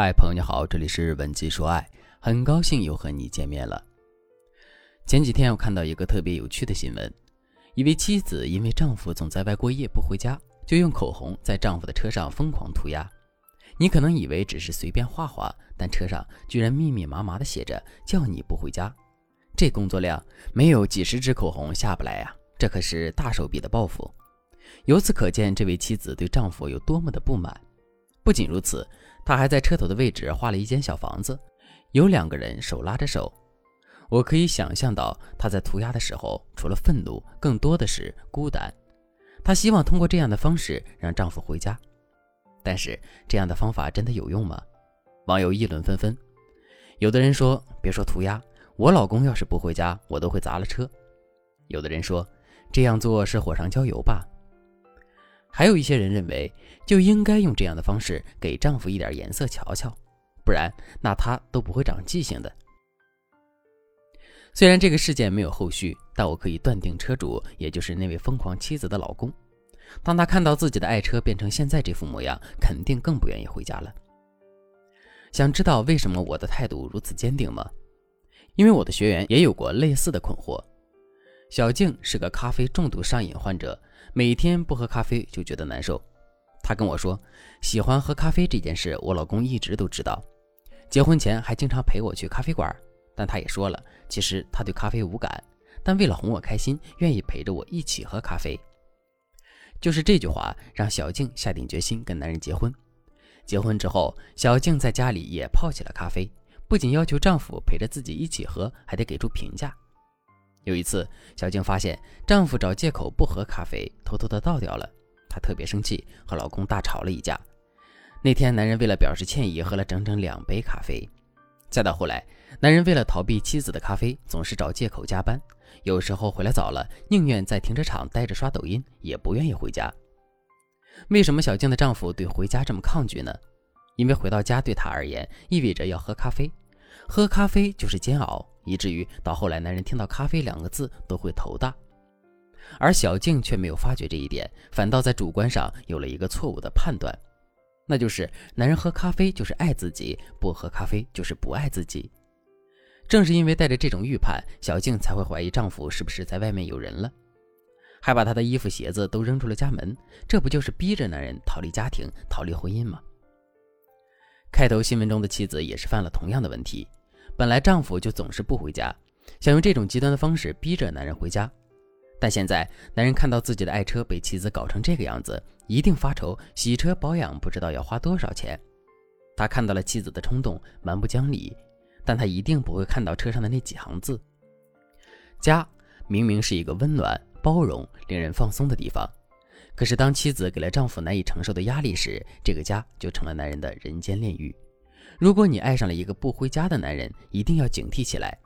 嗨，朋友你好，这里是文姬说爱，很高兴又和你见面了。前几天我看到一个特别有趣的新闻，一位妻子因为丈夫总在外过夜不回家，就用口红在丈夫的车上疯狂涂鸦。你可能以为只是随便画画，但车上居然密密麻麻的写着“叫你不回家”，这工作量没有几十支口红下不来呀！这可是大手笔的报复。由此可见，这位妻子对丈夫有多么的不满。不仅如此。他还在车头的位置画了一间小房子，有两个人手拉着手。我可以想象到她在涂鸦的时候，除了愤怒，更多的是孤单。她希望通过这样的方式让丈夫回家，但是这样的方法真的有用吗？网友议论纷纷。有的人说：“别说涂鸦，我老公要是不回家，我都会砸了车。”有的人说：“这样做是火上浇油吧。”还有一些人认为，就应该用这样的方式给丈夫一点颜色瞧瞧，不然那他都不会长记性的。虽然这个事件没有后续，但我可以断定，车主也就是那位疯狂妻子的老公，当他看到自己的爱车变成现在这副模样，肯定更不愿意回家了。想知道为什么我的态度如此坚定吗？因为我的学员也有过类似的困惑。小静是个咖啡重度上瘾患者。每天不喝咖啡就觉得难受，她跟我说，喜欢喝咖啡这件事，我老公一直都知道，结婚前还经常陪我去咖啡馆，但他也说了，其实他对咖啡无感，但为了哄我开心，愿意陪着我一起喝咖啡。就是这句话让小静下定决心跟男人结婚。结婚之后，小静在家里也泡起了咖啡，不仅要求丈夫陪着自己一起喝，还得给出评价。有一次，小静发现丈夫找借口不喝咖啡，偷偷的倒掉了。她特别生气，和老公大吵了一架。那天，男人为了表示歉意，喝了整整两杯咖啡。再到后来，男人为了逃避妻子的咖啡，总是找借口加班。有时候回来早了，宁愿在停车场待着刷抖音，也不愿意回家。为什么小静的丈夫对回家这么抗拒呢？因为回到家对他而言，意味着要喝咖啡，喝咖啡就是煎熬。以至于到后来，男人听到“咖啡”两个字都会头大，而小静却没有发觉这一点，反倒在主观上有了一个错误的判断，那就是男人喝咖啡就是爱自己，不喝咖啡就是不爱自己。正是因为带着这种预判，小静才会怀疑丈夫是不是在外面有人了，还把她的衣服鞋子都扔出了家门，这不就是逼着男人逃离家庭、逃离婚姻吗？开头新闻中的妻子也是犯了同样的问题。本来丈夫就总是不回家，想用这种极端的方式逼着男人回家，但现在男人看到自己的爱车被妻子搞成这个样子，一定发愁，洗车保养不知道要花多少钱。他看到了妻子的冲动，蛮不讲理，但他一定不会看到车上的那几行字。家明明是一个温暖、包容、令人放松的地方，可是当妻子给了丈夫难以承受的压力时，这个家就成了男人的人间炼狱。如果你爱上了一个不回家的男人，一定要警惕起来。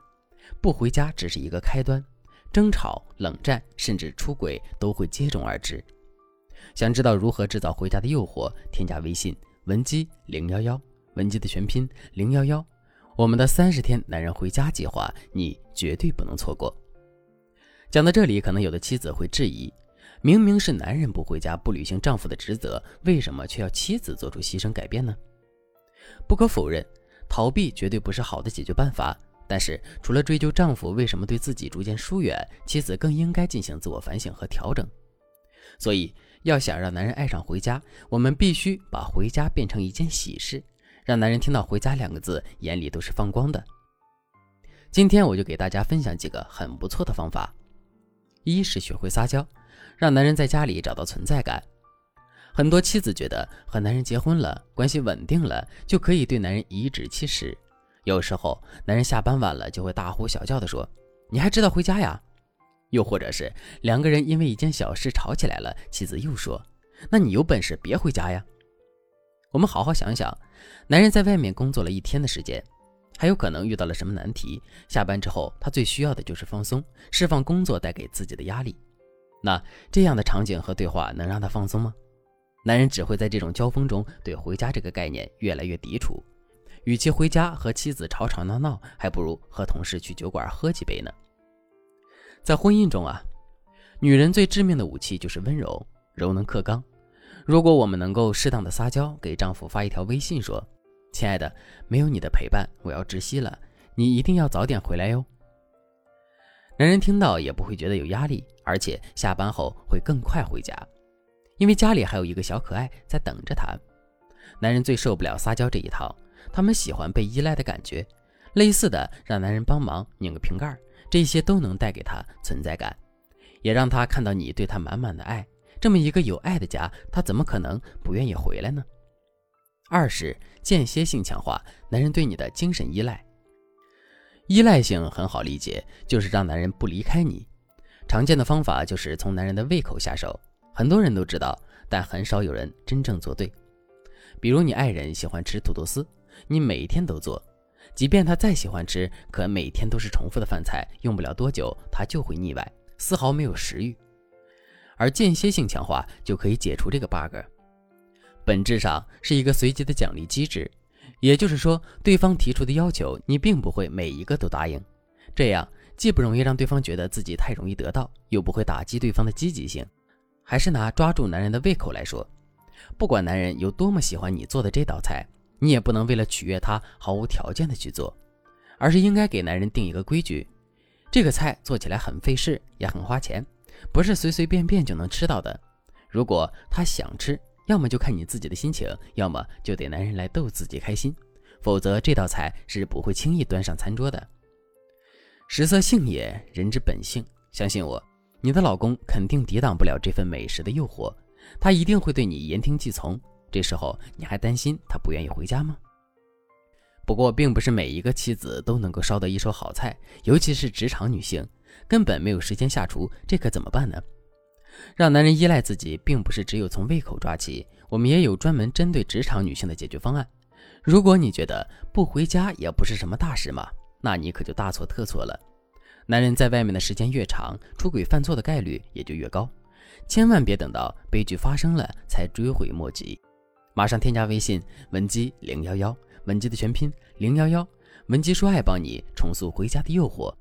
不回家只是一个开端，争吵、冷战，甚至出轨都会接踵而至。想知道如何制造回家的诱惑？添加微信文姬零幺幺，文姬的全拼零幺幺，我们的三十天男人回家计划，你绝对不能错过。讲到这里，可能有的妻子会质疑：明明是男人不回家，不履行丈夫的职责，为什么却要妻子做出牺牲改变呢？不可否认，逃避绝对不是好的解决办法。但是，除了追究丈夫为什么对自己逐渐疏远，妻子更应该进行自我反省和调整。所以，要想让男人爱上回家，我们必须把回家变成一件喜事，让男人听到“回家”两个字，眼里都是放光的。今天我就给大家分享几个很不错的方法：一是学会撒娇，让男人在家里找到存在感。很多妻子觉得和男人结婚了，关系稳定了，就可以对男人颐指气使。有时候男人下班晚了，就会大呼小叫地说：“你还知道回家呀？”又或者是两个人因为一件小事吵起来了，妻子又说：“那你有本事别回家呀？”我们好好想想，男人在外面工作了一天的时间，还有可能遇到了什么难题？下班之后，他最需要的就是放松，释放工作带给自己的压力。那这样的场景和对话能让他放松吗？男人只会在这种交锋中对回家这个概念越来越抵触，与其回家和妻子吵吵闹闹，还不如和同事去酒馆喝几杯呢。在婚姻中啊，女人最致命的武器就是温柔，柔能克刚。如果我们能够适当的撒娇，给丈夫发一条微信说：“亲爱的，没有你的陪伴，我要窒息了。你一定要早点回来哟。男人听到也不会觉得有压力，而且下班后会更快回家，因为家里还有一个小可爱在等着他。男人最受不了撒娇这一套，他们喜欢被依赖的感觉。类似的，让男人帮忙拧个瓶盖，这些都能带给他存在感，也让他看到你对他满满的爱。这么一个有爱的家，他怎么可能不愿意回来呢？二是间歇性强化男人对你的精神依赖。依赖性很好理解，就是让男人不离开你。常见的方法就是从男人的胃口下手，很多人都知道，但很少有人真正做对。比如你爱人喜欢吃土豆丝，你每天都做，即便他再喜欢吃，可每天都是重复的饭菜，用不了多久他就会腻歪，丝毫没有食欲。而间歇性强化就可以解除这个 bug，本质上是一个随机的奖励机制。也就是说，对方提出的要求，你并不会每一个都答应，这样既不容易让对方觉得自己太容易得到，又不会打击对方的积极性。还是拿抓住男人的胃口来说，不管男人有多么喜欢你做的这道菜，你也不能为了取悦他毫无条件的去做，而是应该给男人定一个规矩：这个菜做起来很费事，也很花钱，不是随随便便就能吃到的。如果他想吃，要么就看你自己的心情，要么就得男人来逗自己开心，否则这道菜是不会轻易端上餐桌的。食色性也，人之本性。相信我，你的老公肯定抵挡不了这份美食的诱惑，他一定会对你言听计从。这时候你还担心他不愿意回家吗？不过，并不是每一个妻子都能够烧得一手好菜，尤其是职场女性，根本没有时间下厨，这可怎么办呢？让男人依赖自己，并不是只有从胃口抓起，我们也有专门针对职场女性的解决方案。如果你觉得不回家也不是什么大事嘛，那你可就大错特错了。男人在外面的时间越长，出轨犯错的概率也就越高。千万别等到悲剧发生了才追悔莫及，马上添加微信文姬零幺幺，文姬的全拼零幺幺，文姬说爱帮你重塑回家的诱惑。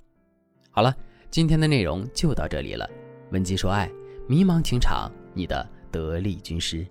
好了，今天的内容就到这里了，文姬说爱。迷茫情场，你的得力军师。